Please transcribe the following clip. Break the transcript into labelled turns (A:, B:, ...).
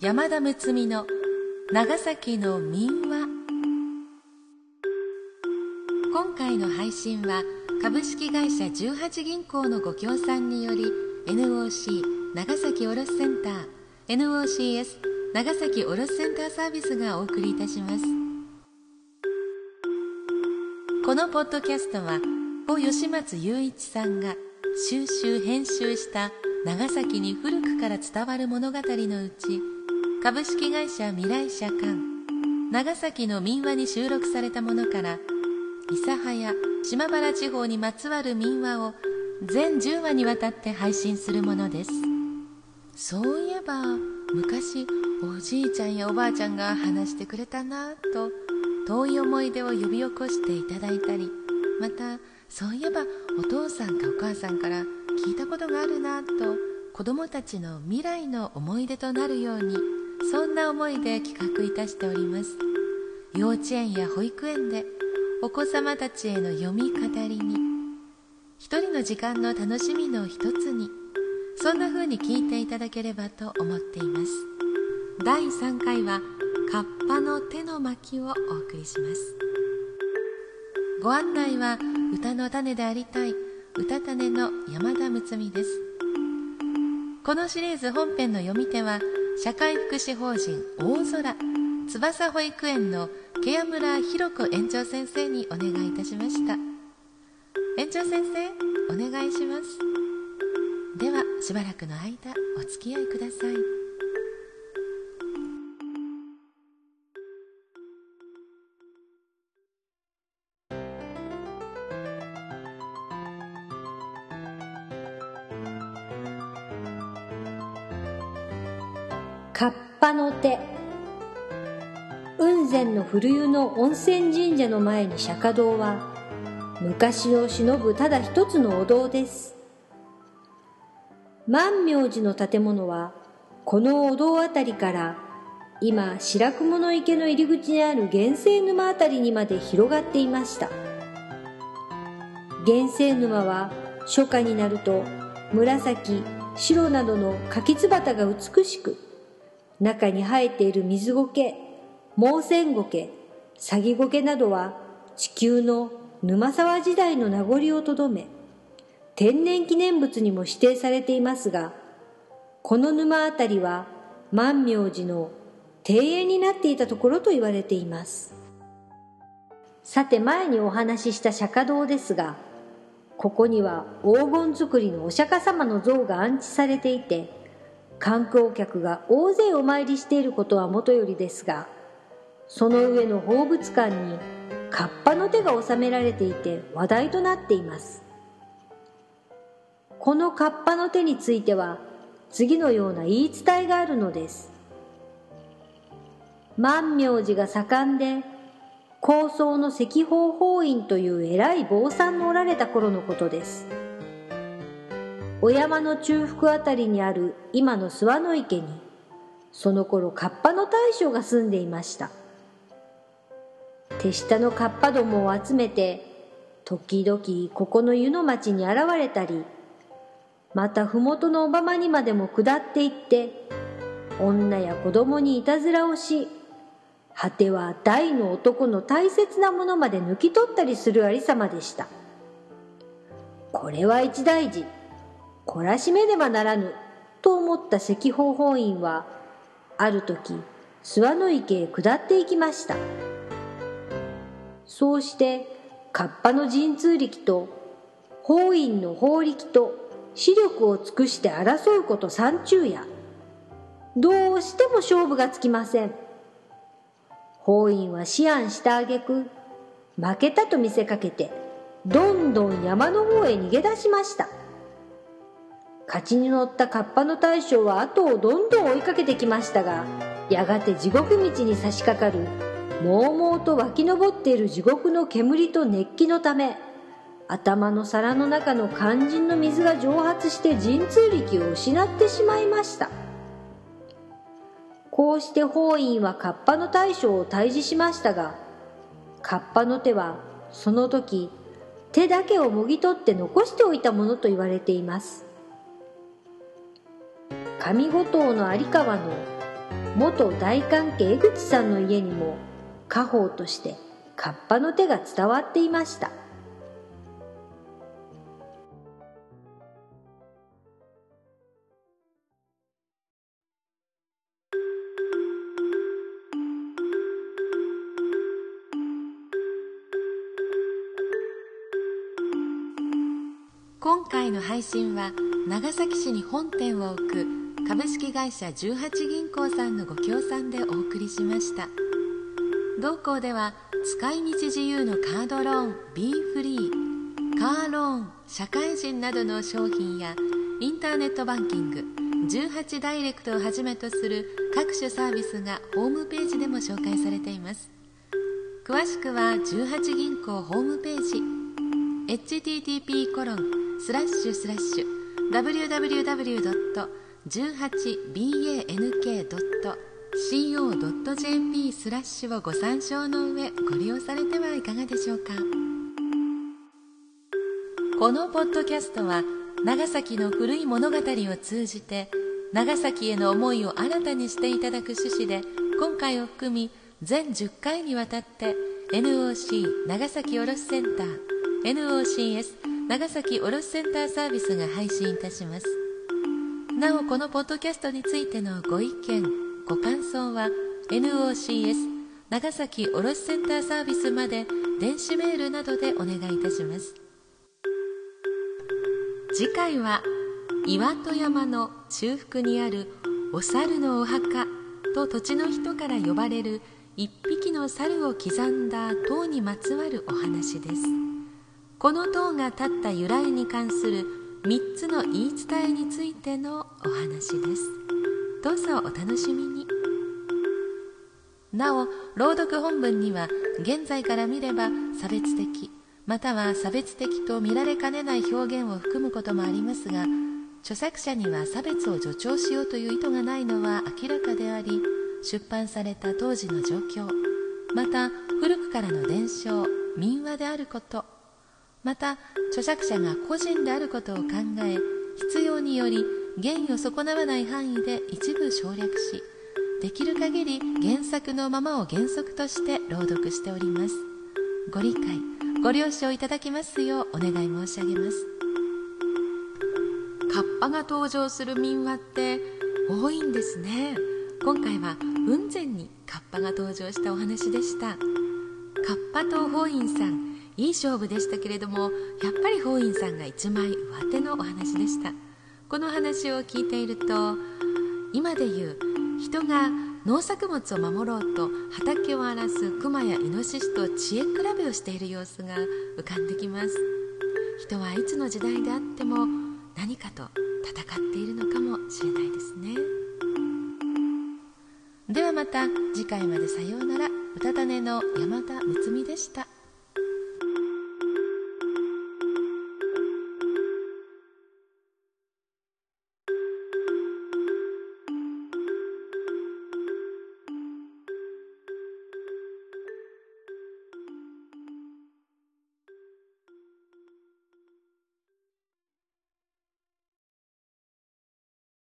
A: 山田睦美の長崎の民話。今回の配信は株式会社18銀行のご協賛により NOC 長崎卸センター NOCS 長崎卸センターサービスがお送りいたします。このポッドキャストは小吉松雄一さんが収集編集した長崎に古くから伝わる物語のうち株式会社未来社館。長崎の民話に収録されたものから諫早島原地方にまつわる民話を全10話にわたって配信するものです。そういえば昔おじいちゃんやおばあちゃんが話してくれたなと遠い思い出を呼び起こしていただいたりまたそういえばお父さんかお母さんから聞いたことがあるなと子供たちの未来の思い出となるようにそんな思いで企画いたしております。幼稚園や保育園でお子様たちへの読み語りに一人の時間の楽しみの一つにそんな風に聞いていただければと思っています。第3回は「カッパの手の巻」をお送りします。ご案内は歌の種でありたい歌種の山田睦美です。このシリーズ本編の読み手は社会福祉法人大空。翼保育園のケア村ひろ子園長先生にお願いいたしました。園長先生お願いします。ではしばらくの間お付き合いください。
B: カッパの手雲仙の古湯の温泉神社の前に釈迦堂は昔を忍ぶただ一つのお堂です。万明寺の建物はこのお堂あたりから今白雲の池の入り口にある源泉沼あたりにまで広がっていました。源泉沼は初夏になると紫白などの柿つばたが美しく中に生えている水苔、毛線苔、サギ苔などは地球の沼沢時代の名残をとどめ、天然記念物にも指定されていますが、この沼あたりは万明寺の庭園になっていたところと言われています。さて前にお話しした釈迦堂ですが、ここには黄金造りのお釈迦様の像が安置されていて、観光客が大勢お参りしていることはもとよりですがその上の宝物館にカッパの手が収められていて話題となっています。このカッパの手については次のような言い伝えがあるのです。万明寺が盛んで高僧の石宝法院という偉い坊さんのおられた頃のことです。お山の中腹あたりにある今の諏訪の池にその頃カッパの大将が住んでいました。手下のカッパどもを集めて時々ここの湯の町に現れたりまた麓の小浜にまでも下っていって女や子供にいたずらをし果ては大の男の大切なものまで抜き取ったりするありさまでした。これは一大事。懲らしめねばならぬと思った石宝法院はある時諏訪の池へ下っていきました。そうしてカッパの神通力と法院の法力と視力を尽くして争うこと三昼夜。どうしても勝負がつきません。法院は思案した挙句負けたと見せかけてどんどん山の方へ逃げ出しました。勝ちに乗ったカッパの大将は後をどんどん追いかけてきましたがやがて地獄道に差し掛かるもうもうと湧き上っている地獄の煙と熱気のため頭の皿の中の肝心の水が蒸発して神通力を失ってしまいました。こうして法院はカッパの大将を退治しましたがカッパの手はその時手だけをもぎ取って残しておいたものと言われています。上五島の有川の元大関係江口さんの家にも家宝としてカッパの手が伝わっていました。
A: 今回の配信は長崎市に本店を置く株式会社18銀行さんのご協賛でお送りしました。同行では使い道自由のカードローン B フリーカーローン社会人などの商品やインターネットバンキング18ダイレクトをはじめとする各種サービスがホームページでも紹介されています。詳しくは18銀行ホームページ http コロンスラッシュスラッシュ 18bank.co.jp スラッシュをご参照の上ご利用されてはいかがでしょうか。このポッドキャストは長崎の古い物語を通じて長崎への思いを新たにしていただく趣旨で今回を含み全10回にわたって NOC 長崎卸センター NOCS 長崎卸センターサービスが配信いたします。なおこのポッドキャストについてのご意見ご感想は NOCS 長崎卸センターサービスまで電子メールなどでお願いいたします。次回は岩戸山の中腹にあるお猿のお墓と土地の人から呼ばれる一匹の猿を刻んだ塔にまつわるお話です。この塔が立った由来に関する3つの言い伝えについてのお話です。どうぞお楽しみに。なお朗読本文には現在から見れば差別的または差別的と見られかねない表現を含むこともありますが著作者には差別を助長しようという意図がないのは明らかであり出版された当時の状況また古くからの伝承民話であることまた著作者が個人であることを考え必要により原意を損なわない範囲で一部省略しできる限り原作のままを原則として朗読しております。ご理解ご了承いただきますようお願い申し上げます。カッパが登場する民話って多いんですね。今回は雲仙にカッパが登場したお話でした。カッパと法院さんいい勝負でしたけれどもやっぱり法院さんが一枚上手のお話でした。この話を聞いていると今で言う人が農作物を守ろうと畑を荒らす熊やイノシシと知恵比べをしている様子が浮かんできます。人はいつの時代であっても何かと戦っているのかもしれないですね。ではまた次回までさようなら。歌種の山田睦美でした。